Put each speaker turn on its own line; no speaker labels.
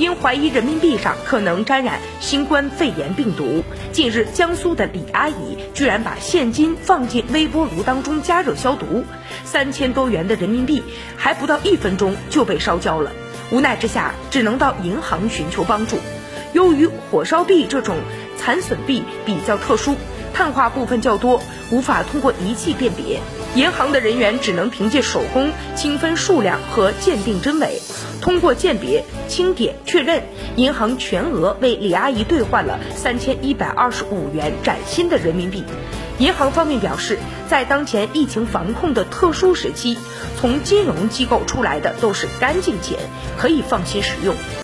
因怀疑人民币上可能沾染新冠肺炎病毒。近日，江苏的李阿姨居然把现金放进微波炉当中加热消毒，三千多元的人民币还不到一分钟就被烧焦了。无奈之下，只能到银行寻求帮助。由于火烧币这种残损币比较特殊，碳化部分较多，无法通过仪器辨别，银行的人员只能凭借手工清分数量和鉴定真伪。通过鉴别、清点确认，银行全额为李阿姨兑换了三千一百二十五元崭新的人民币。银行方面表示，在当前疫情防控的特殊时期，从金融机构出来的都是干净钱，可以放心使用。